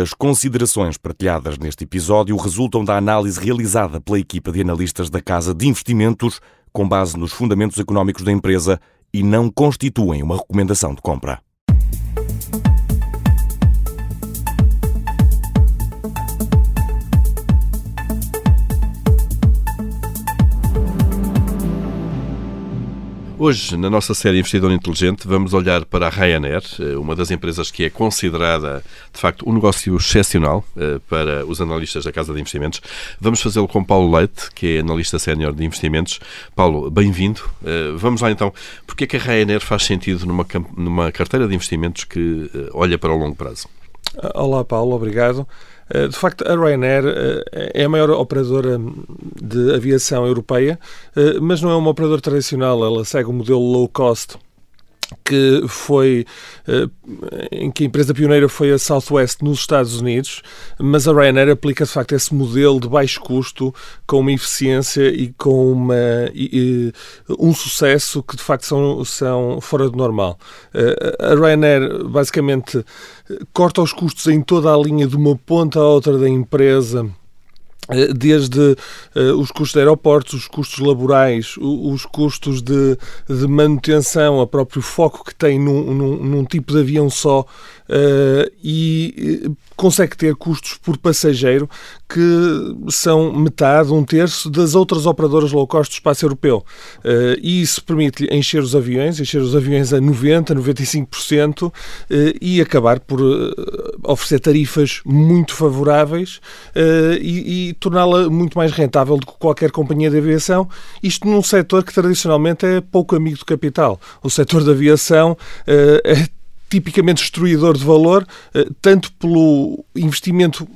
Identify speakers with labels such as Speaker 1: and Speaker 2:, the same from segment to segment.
Speaker 1: As considerações partilhadas neste episódio resultam da análise realizada pela equipa de analistas da Casa de Investimentos com base nos fundamentos económicos da empresa e não constituem uma recomendação de compra.
Speaker 2: Hoje, na nossa série Investidor Inteligente, vamos olhar para a Ryanair, eh, uma das empresas que é considerada, de facto, um negócio excepcional eh, para os analistas da Casa de Investimentos. Vamos fazê-lo com Paulo Leite, que é analista sénior de investimentos. Paulo, bem-vindo. Eh, vamos lá então. Porquê é que a Ryanair faz sentido numa, numa carteira de investimentos que olha para o longo prazo?
Speaker 3: Olá, Paulo, obrigado. Eh, de facto, a Ryanair eh, é a maior operadora de aviação europeia, eh, mas não é uma operadora tradicional. Ela segue o modelo low cost que foi eh, em que a empresa pioneira foi a Southwest nos Estados Unidos, mas a Ryanair aplica de facto esse modelo de baixo custo com uma eficiência e com uma, e, um sucesso que de facto são, são fora do normal. Eh, a Ryanair basicamente corta os custos em toda a linha de uma ponta à outra da empresa desde uh, os custos de aeroportos, os custos laborais, os custos de, de manutenção, o próprio foco que tem num, num, num tipo de avião só e consegue ter custos por passageiro que são metade, um terço das outras operadoras low cost do espaço europeu. Uh, e isso permite encher os aviões, encher os aviões a 90%, 95% uh, e acabar por oferecer tarifas muito favoráveis e, e torná-la muito mais rentável do que qualquer companhia de aviação. Isto num setor que tradicionalmente é pouco amigo do capital. O setor da aviação é tipicamente destruidor de valor, eh, tanto pelo investimento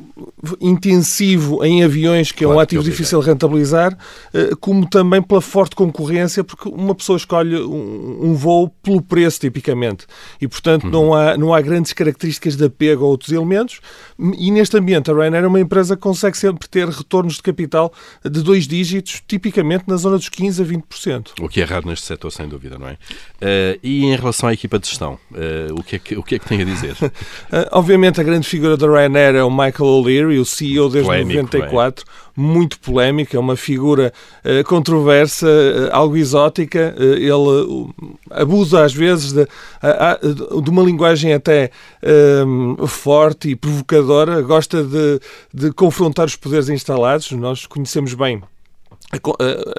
Speaker 3: intensivo em aviões, que é um ativo difícil de rentabilizar, eh, como também pela forte concorrência, porque uma pessoa escolhe um voo pelo preço, tipicamente. E, portanto, uhum. não, há, não há grandes características de apego a outros elementos. E neste ambiente, a Ryanair é uma empresa que consegue sempre ter retornos de capital de dois dígitos, tipicamente na zona dos 15% a 20%.
Speaker 2: O que é raro neste setor, sem dúvida, não é? Uh, e em relação à equipa de gestão, uh, o, que é que, o que é que tem a dizer? uh,
Speaker 3: obviamente, a grande figura da Ryanair é o Michael O'Leary, o CEO desde polémico, 94, bem. muito polémico, é uma figura uh, controversa, uh, algo exótica. Uh, ele abusa às vezes de, de uma linguagem até forte e provocadora, gosta de, de confrontar os poderes instalados. Nós conhecemos bem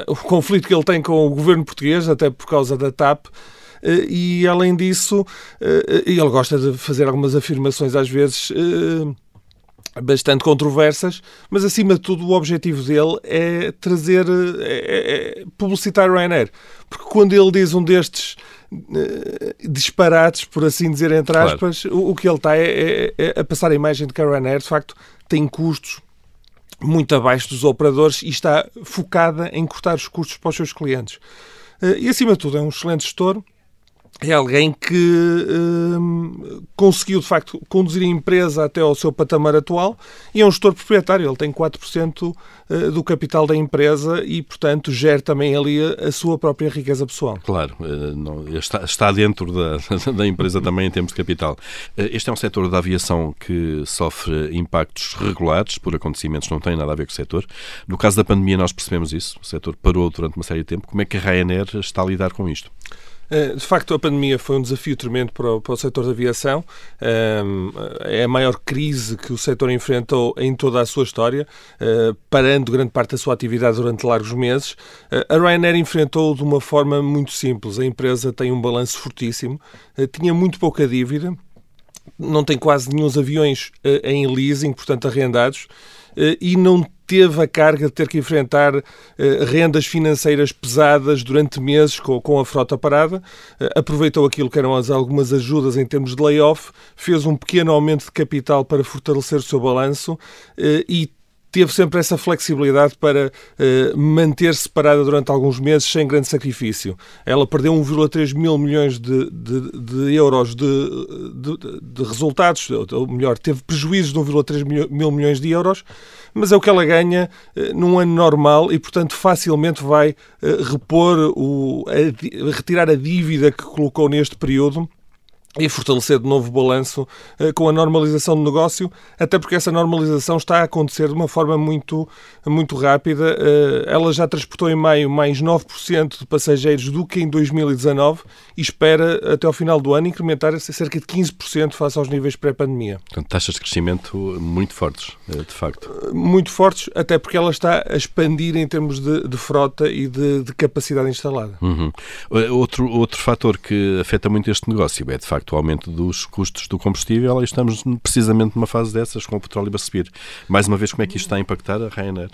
Speaker 3: o conflito que ele tem com o governo português, até por causa da TAP. E além disso, ele gosta de fazer algumas afirmações às vezes bastante controversas, mas acima de tudo o objetivo dele é trazer, é, é publicitar Ryanair. Porque quando ele diz um destes uh, disparates, por assim dizer, entre aspas, claro. o, o, que ele está é, é, é, a passar a imagem de que a Ryanair, de facto, tem custos muito abaixo dos operadores e está focada em cortar os custos para os seus clientes. Uh, e, acima de tudo, é um excelente gestor, é alguém que hum, conseguiu, de facto, conduzir a empresa até ao seu patamar atual e é um gestor proprietário. Ele tem 4% eh, do capital da empresa e, portanto, gera também ali a, sua própria riqueza pessoal.
Speaker 2: Claro, eh, está, dentro da, da empresa também em termos de capital. Eh, este é um setor da aviação que sofre impactos regulares por acontecimentos que não têm nada a ver com o setor. No caso da pandemia, nós percebemos isso. O setor parou durante uma série de tempo. Como é que a Ryanair está a lidar com isto?
Speaker 3: Eh, de facto, a pandemia foi um desafio tremendo para o, para o setor da aviação. Ehm, é a maior crise que o setor enfrentou em toda a sua história, eh, parando grande parte da sua atividade durante largos meses. Eh, a Ryanair enfrentou de uma forma muito simples. A empresa tem um balanço fortíssimo, tinha muito pouca dívida, não tem quase nenhum aviões em leasing, portanto arrendados, e não teve a carga de ter que enfrentar uh, rendas financeiras pesadas durante meses com, a frota parada, aproveitou aquilo que eram as, algumas ajudas em termos de layoff, fez um pequeno aumento de capital para fortalecer o seu balanço e teve sempre essa flexibilidade para uh, manter-se parada durante alguns meses sem grande sacrifício. Ela perdeu 1,3 mil milhões de, de, de euros de, de, de, resultados, ou melhor, teve prejuízos de 1,3 mil milhões de euros, mas é o que ela ganha uh, num ano normal e, portanto, facilmente vai uh, repor, o, a, retirar a dívida que colocou neste período e fortalecer de novo o balanço eh, com a normalização do negócio, até porque essa normalização está a acontecer de uma forma muito, muito rápida. Eh, ela já transportou em maio mais 9% de passageiros do que em 2019 e espera até ao final do ano incrementar cerca de 15% face aos níveis pré-pandemia.
Speaker 2: Portanto, taxas de crescimento muito fortes, eh, de facto.
Speaker 3: Muito fortes, até porque ela está a expandir em termos de, de frota e de, de capacidade instalada.
Speaker 2: Uhum. Outro, outro fator que afeta muito este negócio é, de facto, facto, o aumento dos custos do combustível e estamos precisamente numa fase dessas, com o petróleo a subir. Mais uma vez, como é que isto está a impactar a Ryanair?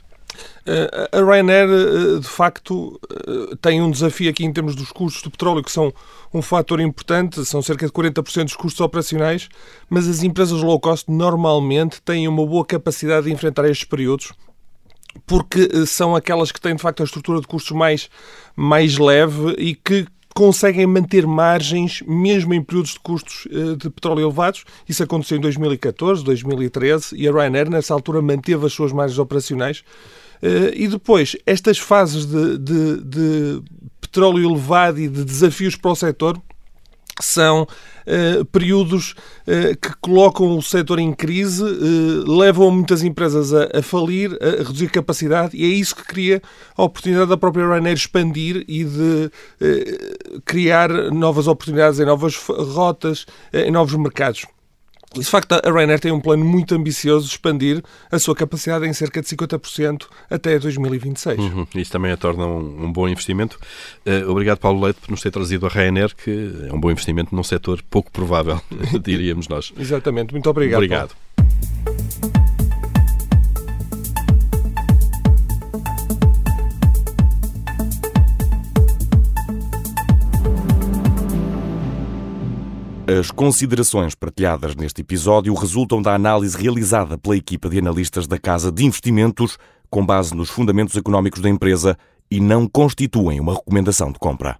Speaker 3: Eh, a Ryanair, eh, de facto, eh, tem um desafio aqui em termos dos custos do petróleo, que são um fator importante, são cerca de 40% dos custos operacionais, mas as empresas low cost normalmente têm uma boa capacidade de enfrentar estes períodos, porque são aquelas que têm, de facto, a estrutura de custos mais, mais leve e que conseguem manter margens mesmo em períodos de custos eh, de petróleo elevados. Isso aconteceu em 2014, 2013 e a Ryanair nessa altura manteve as suas margens operacionais. Eh, e depois, estas fases de, de, de petróleo elevado e de desafios para o setor são uh, períodos uh, que colocam o setor em crise, uh, levam muitas empresas a, a, falir, a reduzir capacidade, e é isso que cria a oportunidade da própria Ryanair expandir e de criar novas oportunidades em novas rotas, em novos mercados. De facto, a Ryanair tem um plano muito ambicioso de expandir a sua capacidade em cerca de 50% até 2026.
Speaker 2: Uhum. Isso também a torna um, um bom investimento. Uh, obrigado, Paulo Leite, por nos ter trazido a Ryanair, que é um bom investimento num setor pouco provável, diríamos nós.
Speaker 3: Exatamente. Muito obrigado.
Speaker 2: Obrigado. Paulo.
Speaker 1: As considerações partilhadas neste episódio resultam da análise realizada pela equipa de analistas da Casa de Investimentos com base nos fundamentos económicos da empresa e não constituem uma recomendação de compra.